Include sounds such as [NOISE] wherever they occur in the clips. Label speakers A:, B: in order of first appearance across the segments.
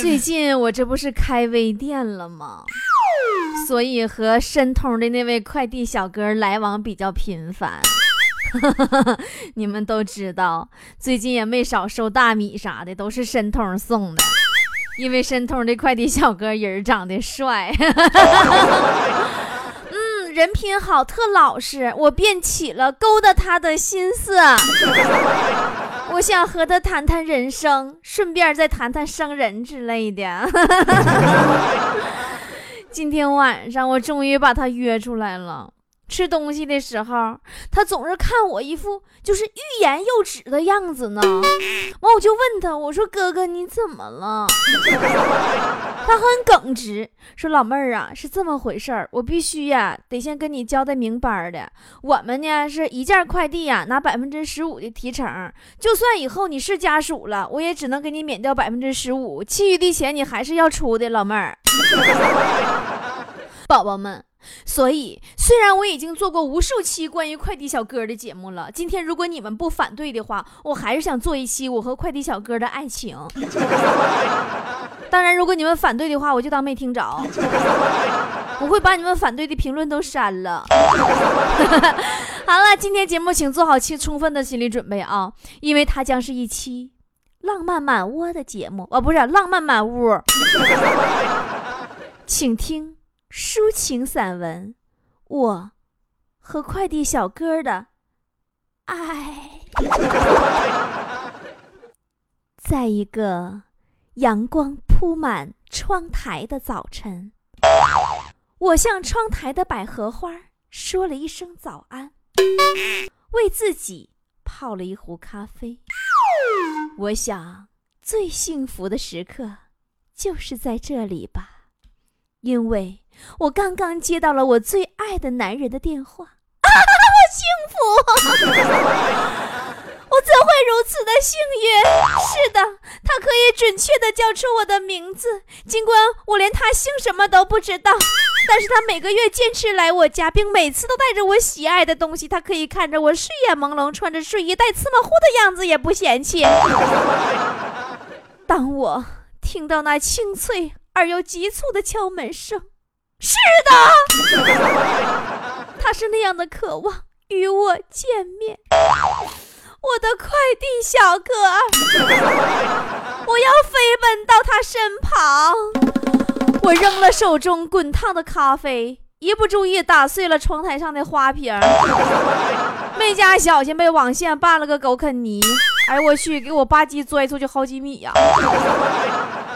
A: 最近我这不是开微店了吗？所以和申通的那位快递小哥来往比较频繁。[LAUGHS] 你们都知道，最近也没少收大米啥的，都是申通送的。因为申通的快递小哥人长得帅，[LAUGHS] 嗯，人品好，特老实，我便起了勾搭他的心思。我想和他谈谈人生，顺便再谈谈生人之类的。[LAUGHS] 今天晚上我终于把他约出来了。吃东西的时候，他总是看我一副就是欲言又止的样子呢。完，我就问他，我说：“哥哥，你怎么了？”他很耿直，说：“老妹儿啊，是这么回事儿，我必须呀，得先跟你交代明白的。我们呢是一件快递呀，拿百分之十五的提成，就算以后你是家属了，我也只能给你免掉百分之十五，其余的钱你还是要出的，老妹儿。宝宝们。”所以，虽然我已经做过无数期关于快递小哥的节目了，今天如果你们不反对的话，我还是想做一期我和快递小哥的爱情。[LAUGHS] 当然，如果你们反对的话，我就当没听着。我会把你们反对的评论都删了。[LAUGHS] 好了，今天节目请做好期充分的心理准备啊，因为它将是一期浪漫满窝的节目哦，不是浪漫满屋，[LAUGHS] 请听。抒情散文，我和快递小哥的爱，[LAUGHS] 在一个阳光铺满窗台的早晨，我向窗台的百合花说了一声早安，为自己泡了一壶咖啡。我想，最幸福的时刻就是在这里吧，因为。我刚刚接到了我最爱的男人的电话，[LAUGHS] 啊，我幸福！[LAUGHS] 我怎会如此的幸运？是的，他可以准确的叫出我的名字，尽管我连他姓什么都不知道。但是他每个月坚持来我家，并每次都带着我喜爱的东西。他可以看着我睡眼朦胧，穿着睡衣带芝麻糊的样子也不嫌弃。[LAUGHS] 当我听到那清脆而又急促的敲门声。是的，他是那样的渴望与我见面，我的快递小哥，我要飞奔到他身旁。我扔了手中滚烫的咖啡，一不注意打碎了窗台上的花瓶，没加小心被网线绊了个狗啃泥。哎我去，给我吧唧摔出去好几米呀！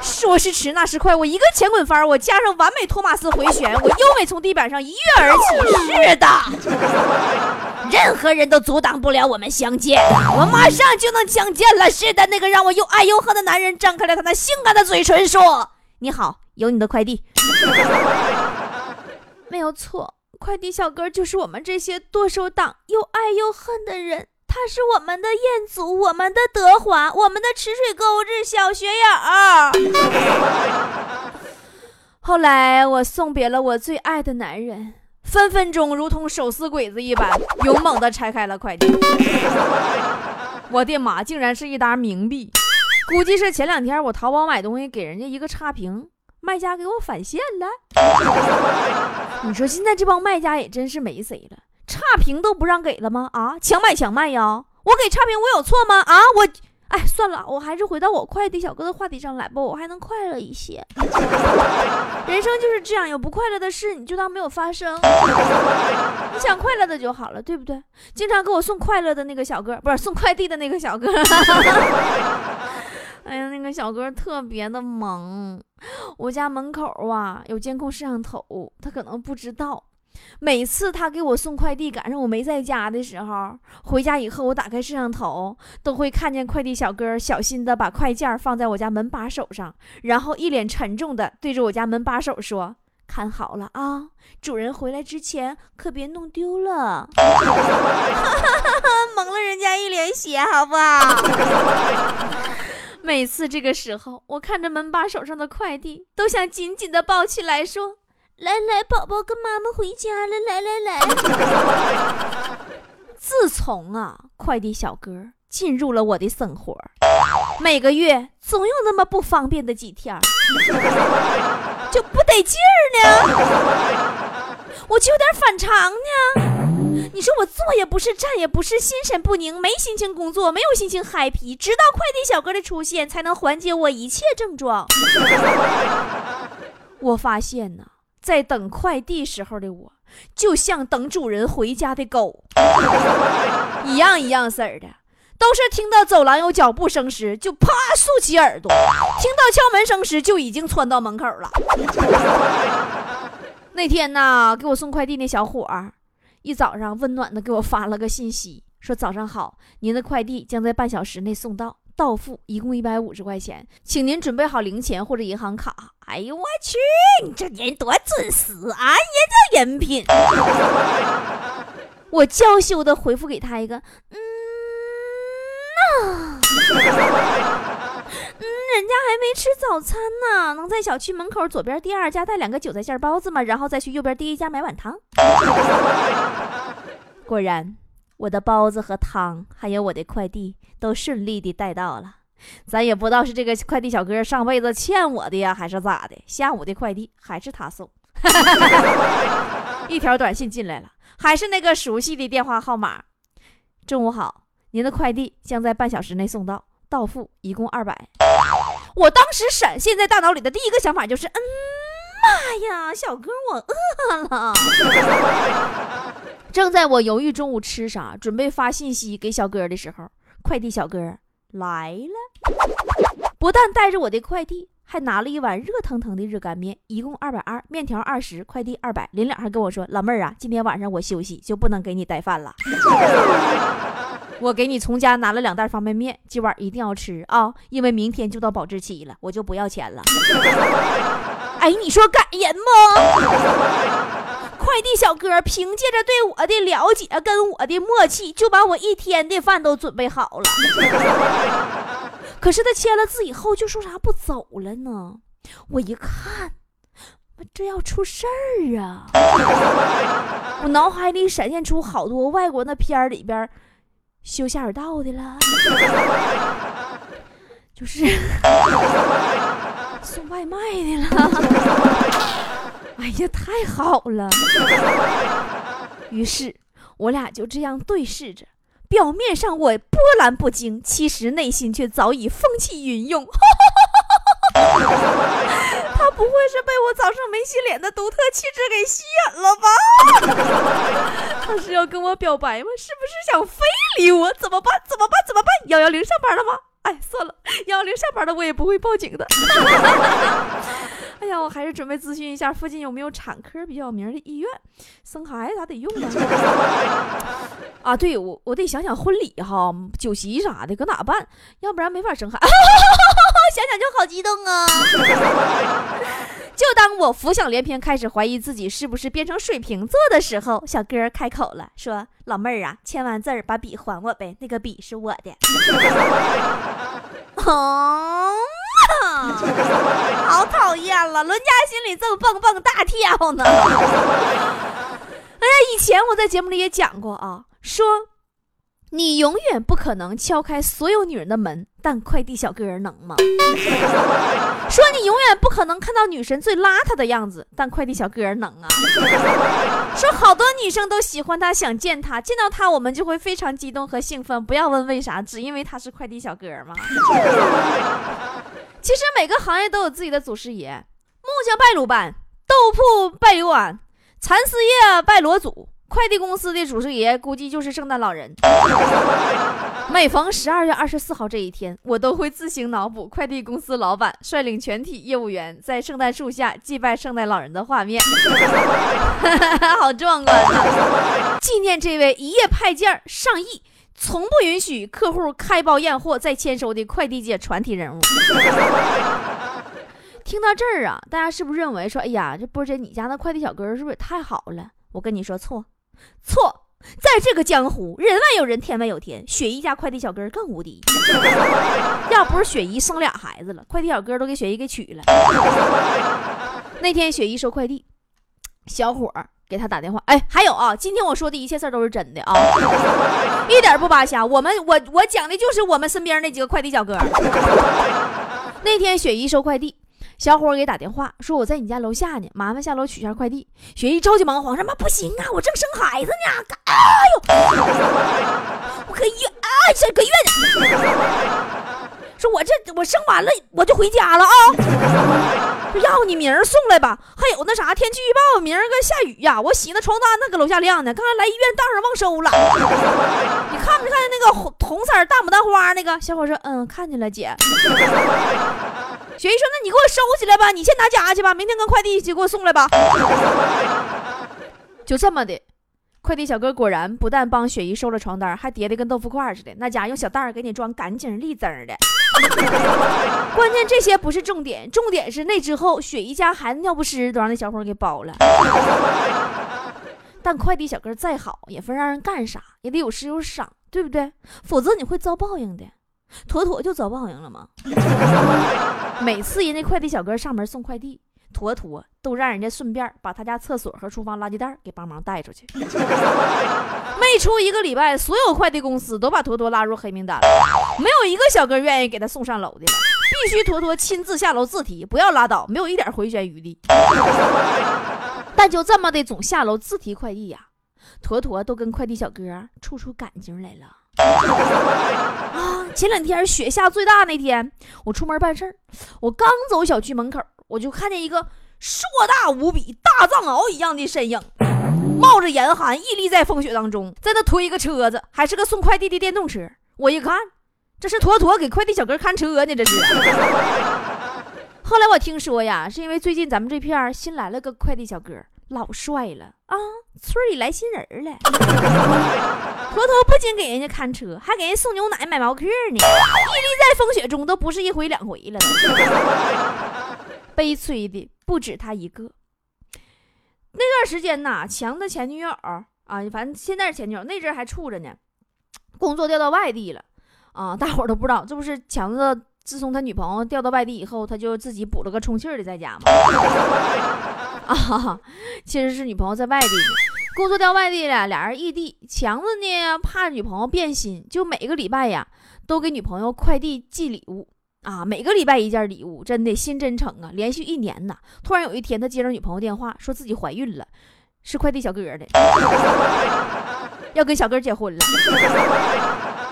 A: 说时迟，那时快，我一个前滚翻，我加上完美托马斯回旋，我优美从地板上一跃而起。是的，任何人都阻挡不了我们相见，我马上就能相见了。是的，那个让我又爱又恨的男人张开了他那性感的嘴唇，说：“你好，有你的快递。[LAUGHS] ”没有错，快递小哥就是我们这些剁手党又爱又恨的人。他是我们的彦祖，我们的德华，我们的池水沟子小学友。后来我送别了我最爱的男人，分分钟如同手撕鬼子一般，勇猛地拆开了快递。我的妈！竟然是一沓冥币，估计是前两天我淘宝买东西给人家一个差评，卖家给我返现了。你说现在这帮卖家也真是没谁了。差评都不让给了吗？啊，强买强卖呀！我给差评，我有错吗？啊，我，哎，算了，我还是回到我快递小哥的话题上来吧，我还能快乐一些。[LAUGHS] 人生就是这样，有不快乐的事你就当没有发生。你想快乐的就好了，对不对？经常给我送快乐的那个小哥，不是送快递的那个小哥。[LAUGHS] 哎呀，那个小哥特别的萌。我家门口啊有监控摄像头，他可能不知道。每次他给我送快递，赶上我没在家的时候，回家以后我打开摄像头，都会看见快递小哥小心的把快件放在我家门把手上，然后一脸沉重的对着我家门把手说：“看好了啊，主人回来之前可别弄丢了。”哈哈哈哈蒙了人家一脸血，好不好？[LAUGHS] 每次这个时候，我看着门把手上的快递，都想紧紧的抱起来说。来来，宝宝跟妈妈回家了，来来来。[LAUGHS] 自从啊，快递小哥进入了我的生活，每个月总有那么不方便的几天，[LAUGHS] 就不得劲儿呢，我就有点反常呢。你说我坐也不是，站也不是，心神不宁，没心情工作，没有心情 happy，直到快递小哥的出现，才能缓解我一切症状。我发现呢。在等快递时候的我，就像等主人回家的狗，[LAUGHS] 一样一样式儿的，都是听到走廊有脚步声时就啪竖起耳朵，听到敲门声时就已经窜到门口了。[LAUGHS] 那天呢，给我送快递那小伙儿，一早上温暖的给我发了个信息，说早上好，您的快递将在半小时内送到。到付一共一百五十块钱，请您准备好零钱或者银行卡。哎呦我去，你这人多准时啊！也叫人品。我娇羞的回复给他一个，嗯呐，嗯，人家还没吃早餐呢，能在小区门口左边第二家带两个韭菜馅包子吗？然后再去右边第一家买碗汤。[LAUGHS] 果然。我的包子和汤，还有我的快递，都顺利的带到了。咱也不知道是这个快递小哥上辈子欠我的呀，还是咋的？下午的快递还是他送，[LAUGHS] 一条短信进来了，还是那个熟悉的电话号码。中午好，您的快递将在半小时内送到，到付一共二百。我当时闪现在大脑里的第一个想法就是，嗯，妈呀，小哥，我饿了。正在我犹豫中午吃啥，准备发信息给小哥的时候，快递小哥来了，不但带着我的快递，还拿了一碗热腾腾的热干面，一共二百二，面条二十，快递二百。临了还跟我说：“老妹儿啊，今天晚上我休息，就不能给你带饭了。我给你从家拿了两袋方便面，今晚一定要吃啊，因为明天就到保质期了，我就不要钱了。哎，你说感人不？快递小哥凭借着对我的了解跟我的默契，就把我一天的饭都准备好了。可是他签了字以后，就说啥不走了呢？我一看，这要出事儿啊！我脑海里闪现出好多外国那片儿里边修下水道的了，就是送外卖的了。哎呀，太好了！[LAUGHS] 于是，我俩就这样对视着，表面上我波澜不惊，其实内心却早已风起云涌。[LAUGHS] 他不会是被我早上没洗脸的独特气质给吸引了吧？[LAUGHS] 他是要跟我表白吗？是不是想非礼我？怎么办？怎么办？怎么办？幺幺零上班了吗？哎，算了，幺幺零上班了，我也不会报警的。哎呀，我还是准备咨询一下附近有没有产科比较有名的医院，生孩子咋得用呢？[LAUGHS] 啊，对我我得想想婚礼哈，酒席啥的搁哪办？要不然没法生孩。[LAUGHS] 想想就好激动啊！[LAUGHS] 就当我浮想联翩，开始怀疑自己是不是变成水瓶座的时候，小哥开口了，说：“老妹儿啊，签完字儿把笔还我呗，那个笔是我的。”。好讨厌了，伦家心里正蹦蹦大跳呢。[LAUGHS] 哎呀，以前我在节目里也讲过啊，说你永远不可能敲开所有女人的门，但快递小哥能吗？[LAUGHS] 说你永远不可能看到女神最邋遢的样子，但快递小哥能啊。[LAUGHS] 说好多女生都喜欢他，想见他，见到他我们就会非常激动和兴奋。不要问为啥，只因为他是快递小哥吗？其实每个行业都有自己的祖师爷，木匠拜鲁班，豆铺拜刘安，蚕丝业拜罗祖，快递公司的祖师爷估计就是圣诞老人。[LAUGHS] 每逢十二月二十四号这一天，我都会自行脑补快递公司老板率领全体业务员在圣诞树下祭拜圣诞老人的画面，[LAUGHS] 好壮观啊！纪念这位一夜派件上亿、从不允许客户开包验货再签收的快递界传奇人物。听到这儿啊，大家是不是认为说，哎呀，这波姐你家那快递小哥是不是也太好了？我跟你说错，错，在这个江湖，人外有人，天外有天，雪姨家快递小哥更无敌。[LAUGHS] 要不是雪姨生俩孩子了，快递小哥都给雪姨给娶了。[LAUGHS] 那天雪姨收快递，小伙儿给他打电话，哎，还有啊，今天我说的一切事儿都是真的啊，[LAUGHS] 一点不扒瞎。我们我我讲的就是我们身边那几个快递小哥。[LAUGHS] 那天雪姨收快递。小伙给打电话说：“我在你家楼下呢，麻烦下楼取下快递。”雪姨着急忙慌：“什么不行啊？我正生孩子呢！哎呦，我搁医院啊，搁医院呢。说我这我生完了我就回家了啊。要你明儿送来吧。还有那啥天气预报，明儿个下雨呀。我洗那床单呢，搁楼下晾呢。刚才来医院道上忘收了。你看没看见那个红红色大牡丹花那个？小伙说：嗯，看见了，姐。”雪姨说：“那你给我收起来吧，你先拿家去吧，明天跟快递一起给我送来吧。”就这么的，快递小哥果然不但帮雪姨收了床单，还叠的跟豆腐块似的，那家用小袋儿给你装干净利整的。[LAUGHS] 关键这些不是重点，重点是那之后雪姨家孩子尿不湿都让那小伙给包了。[LAUGHS] 但快递小哥再好，也分让人干啥，也得有失有赏，对不对？否则你会遭报应的。妥妥就遭报应了吗？[LAUGHS] 每次人家快递小哥上门送快递，坨坨都让人家顺便把他家厕所和厨房垃圾袋给帮忙带出去。没出一个礼拜，所有快递公司都把坨坨拉入黑名单了，没有一个小哥愿意给他送上楼的，必须坨坨亲自下楼自提，不要拉倒，没有一点回旋余地。[LAUGHS] 但就这么的总下楼自提快递呀，坨坨都跟快递小哥处出感情来了。啊！前两天雪下最大那天，我出门办事儿，我刚走小区门口，我就看见一个硕大无比、大藏獒一样的身影，冒着严寒，屹立在风雪当中，在那推一个车子，还是个送快递的电动车。我一看，这是妥妥给快递小哥看车呢，这是。[LAUGHS] 后来我听说呀，是因为最近咱们这片新来了个快递小哥。老帅了啊！村里来新人了，[LAUGHS] 坨坨不仅给人家看车，还给人送牛奶、买毛克呢。屹立在风雪中都不是一回两回了。悲催的不止他一个。那段时间呐，强子前女友啊，反正现在是前女友，那阵还处着呢。工作调到外地了啊，[LAUGHS] 大伙都不知道，这不是强子自从他女朋友调到外地以后，他就自己补了个充气的在家吗？[LAUGHS] 啊，其实是女朋友在外地，工作调外地了，俩人异地。强子呢，怕女朋友变心，就每个礼拜呀，都给女朋友快递寄礼物啊，每个礼拜一件礼物，真的心真诚啊。连续一年呐，突然有一天，他接着女朋友电话，说自己怀孕了，是快递小哥的，[LAUGHS] 要跟小哥结婚了。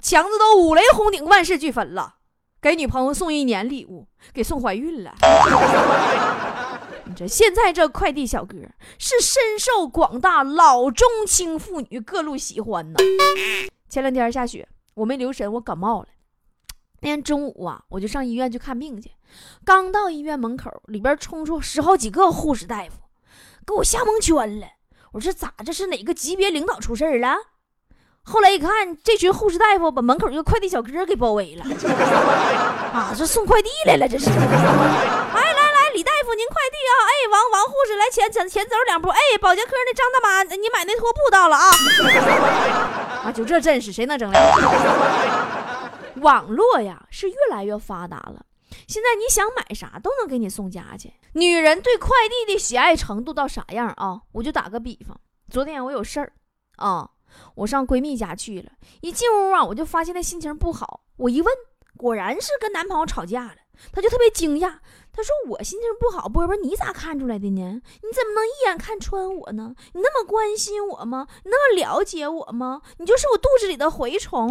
A: 强子都五雷轰顶，万事俱焚了，给女朋友送一年礼物，给送怀孕了。[LAUGHS] 你这现在这快递小哥是深受广大老中青妇女各路喜欢呢。前两天下雪，我没留神，我感冒了。那天中午啊，我就上医院去看病去。刚到医院门口，里边冲出十好几个护士大夫，给我吓蒙圈了。我说咋？这是哪个级别领导出事了？后来一看，这群护士大夫把门口一个快递小哥给包围了。[LAUGHS] 啊，这送快递来了，这是。来来来李大夫，您快递啊！哎，王王护士来前前前走两步。哎，保洁科那张大妈，你买那拖布到了啊！[LAUGHS] 啊，就这阵势，谁能整了？网络呀是越来越发达了，现在你想买啥都能给你送家去。女人对快递的喜爱程度到啥样啊？我就打个比方，昨天我有事儿啊，我上闺蜜家去了，一进屋啊，我就发现她心情不好。我一问，果然是跟男朋友吵架了。她就特别惊讶。他说：“我心情不好，波波，你咋看出来的呢？你怎么能一眼看穿我呢？你那么关心我吗？你那么了解我吗？你就是我肚子里的蛔虫。”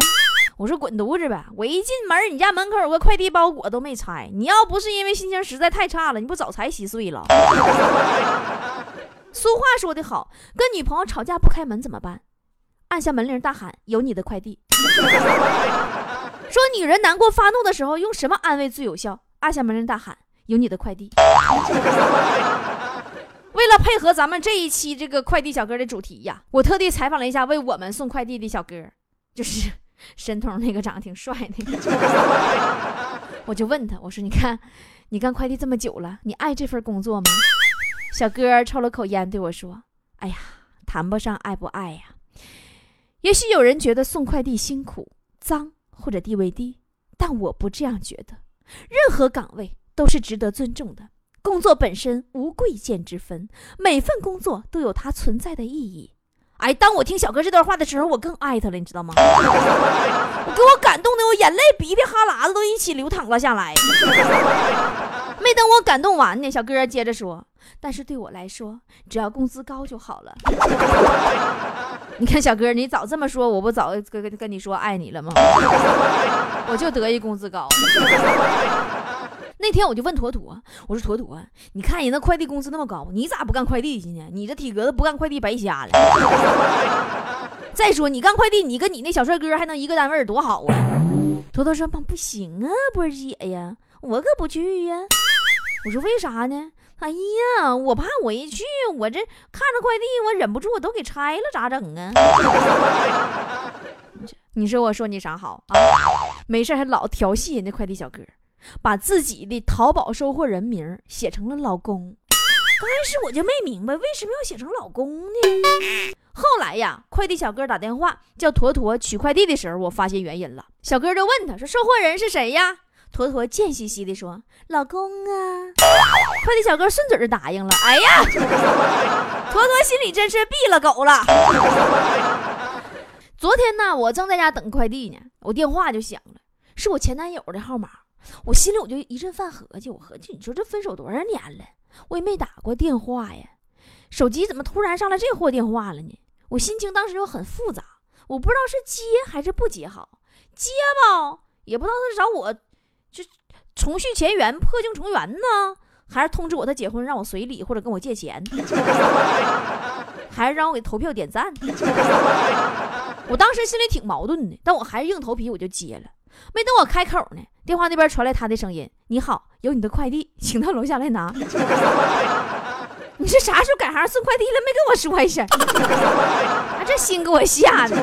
A: 我说：“滚犊子呗！我一进门，你家门口有个快递包裹都没拆。你要不是因为心情实在太差了，你不早才稀碎了？” [LAUGHS] 俗话说得好，跟女朋友吵架不开门怎么办？按下门铃大喊：“有你的快递。[LAUGHS] ”说女人难过发怒的时候用什么安慰最有效？按下门铃大喊：“有你的快递。[LAUGHS] ”为了配合咱们这一期这个快递小哥的主题呀，我特地采访了一下为我们送快递的小哥，就是申通那个长得挺帅那个。我就问他，我说：“你看，你干快递这么久了，你爱这份工作吗？”小哥抽了口烟对我说：“哎呀，谈不上爱不爱呀。也许有人觉得送快递辛苦、脏或者地位低，但我不这样觉得。任何岗位都是值得尊重的。”工作本身无贵贱之分，每份工作都有它存在的意义。哎，当我听小哥这段话的时候，我更爱他了，你知道吗？[LAUGHS] 给我感动的，我眼泪鼻涕哈喇子都一起流淌了下来。没等我感动完呢，小哥接着说：“但是对我来说，只要工资高就好了。[LAUGHS] ”你看，小哥，你早这么说，我不早跟跟跟你说爱你了吗？[LAUGHS] 我就得意工资高。那天我就问坨坨，我说坨坨，你看人那快递工资那么高，你咋不干快递去呢？你这体格子不干快递白瞎了。[LAUGHS] 再说你干快递，你跟你那小帅哥还能一个单位，多好啊！坨坨说：“妈，不行啊，波姐呀，我可不去呀。”我说：“为啥呢？”哎呀，我怕我一去，我这看着快递，我忍不住我都给拆了，咋整啊？[LAUGHS] 你说我说你啥好啊？没事还老调戏人家快递小哥。把自己的淘宝收货人名写成了老公，刚开始我就没明白为什么要写成老公呢？后来呀，快递小哥打电话叫坨坨取快递的时候，我发现原因了。小哥就问他说：“收货人是谁呀？”坨坨贱兮兮的说：“老公啊。”快递小哥顺嘴就答应了。哎呀，坨坨心里真是毙了狗了。昨天呢，我正在家等快递呢，我电话就响了，是我前男友的号码。我心里我就一阵犯合计，我合计你说这分手多少年了，我也没打过电话呀，手机怎么突然上来这货电话了呢？我心情当时就很复杂，我不知道是接还是不接好，接吧也不知道他是找我就重续前缘、破镜重圆呢，还是通知我他结婚让我随礼或者跟我借钱，[LAUGHS] 还是让我给投票点赞？[LAUGHS] 我当时心里挺矛盾的，但我还是硬头皮我就接了。没等我开口呢，电话那边传来他的声音：“你好，有你的快递，请到楼下来拿。[LAUGHS] ”你是啥时候改行送快递了？没跟我说一声，这心给我吓的。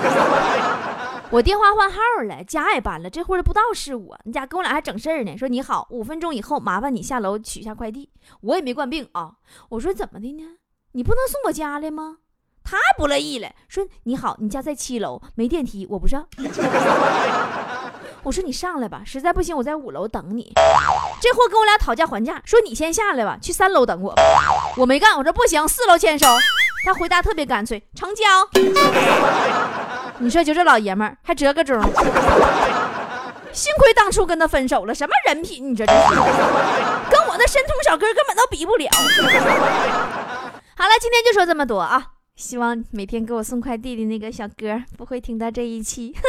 A: 我电话换号了，家也搬了，这会儿不知道是我。你家跟我俩还整事儿呢，说你好，五分钟以后麻烦你下楼取下快递。我也没惯病啊，我说怎么的呢？你不能送我家来吗？他不乐意了，说你好，你家在七楼，没电梯，我不上。我说你上来吧，实在不行我在五楼等你。这货跟我俩讨价还价，说你先下来吧，去三楼等我。我没干，我说不行，四楼签收。他回答特别干脆，成交。你说就这老爷们儿还折个中，幸亏当初跟他分手了，什么人品？你说这是，跟我那申通小哥根本都比不了。好了，今天就说这么多啊。希望每天给我送快递的那个小哥不会听到这一期。[LAUGHS]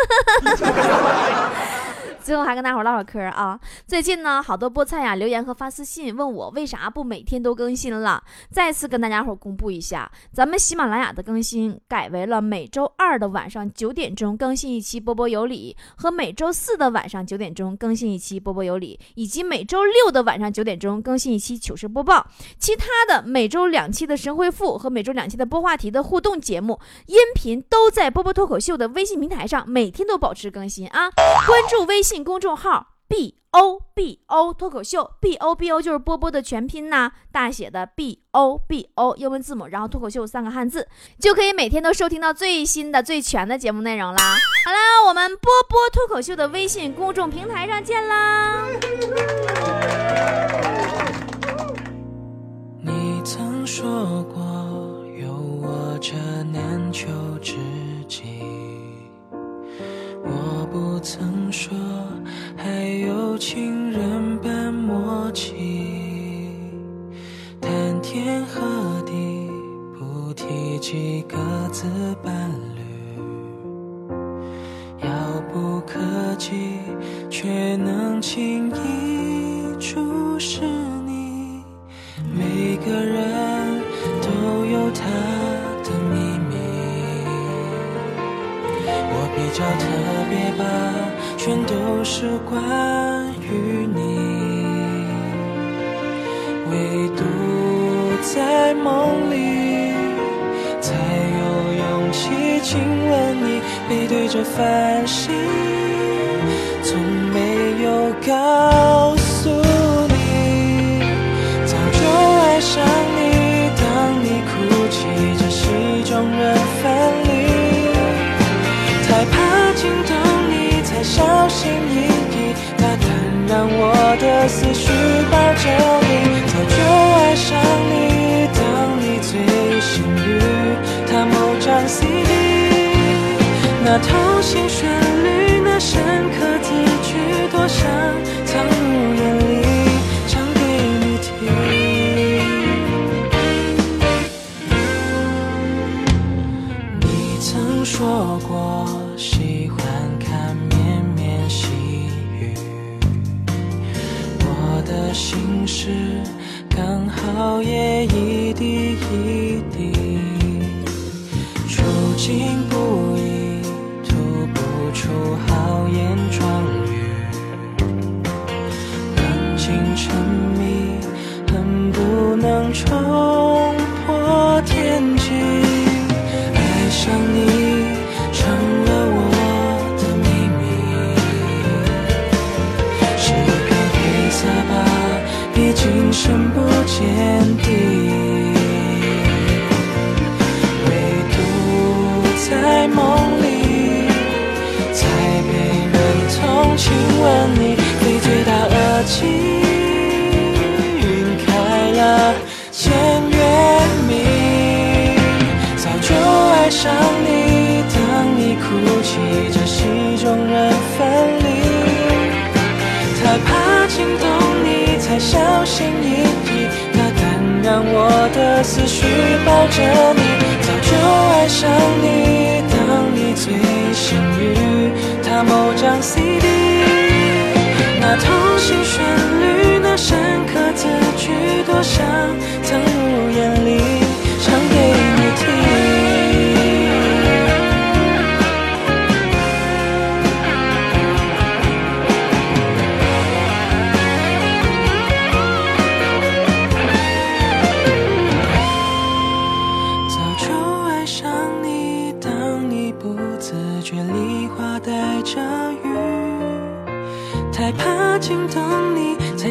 A: 最后还跟大伙唠会嗑啊！最近呢，好多菠菜呀留言和发私信问我为啥不每天都更新了。再次跟大家伙公布一下，咱们喜马拉雅的更新改为了每周二的晚上九点钟更新一期波波有理，和每周四的晚上九点钟更新一期波波有理，以及每周六的晚上九点钟更新一期糗事播报。其他的每周两期的神回复和每周两期的播话题的互动节目音频都在波波脱口秀的微信平台上，每天都保持更新啊！关注微信。公众号 b o b o 脱口秀 b o b o 就是波波的全拼呐，大写的 b o b o 英文字母，然后脱口秀三个汉字，就可以每天都收听到最新的、最全的节目内容啦。好啦，我们波波脱口秀的微信公众平台上见啦！
B: 唯独在梦里，才有勇气亲吻你，背对着繁星，从没有告诉你，早就爱上你。当你哭泣，这是一种人分离。太怕惊动你，才小心翼翼，大胆让我的思绪抱着那童心旋律，那深刻字句，多想心翼翼，大胆让我的思绪抱着你。早就爱上你，当你最幸运，他某张 CD，那童心旋律，那深刻字句，多想藏入眼里，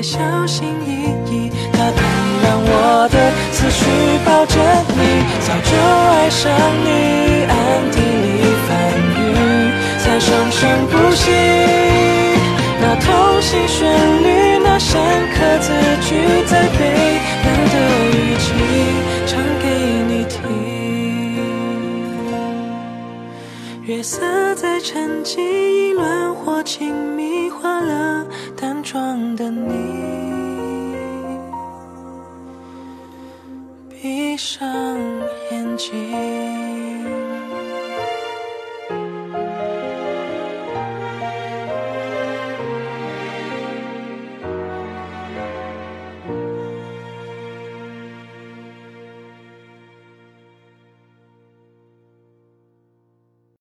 B: 小心翼翼，大胆让我的思绪抱着你。早就爱上你，暗地里翻云，才生生不息。那童心旋律，那深刻字句，在悲凉的雨季唱给你听。月色在沉寂，意乱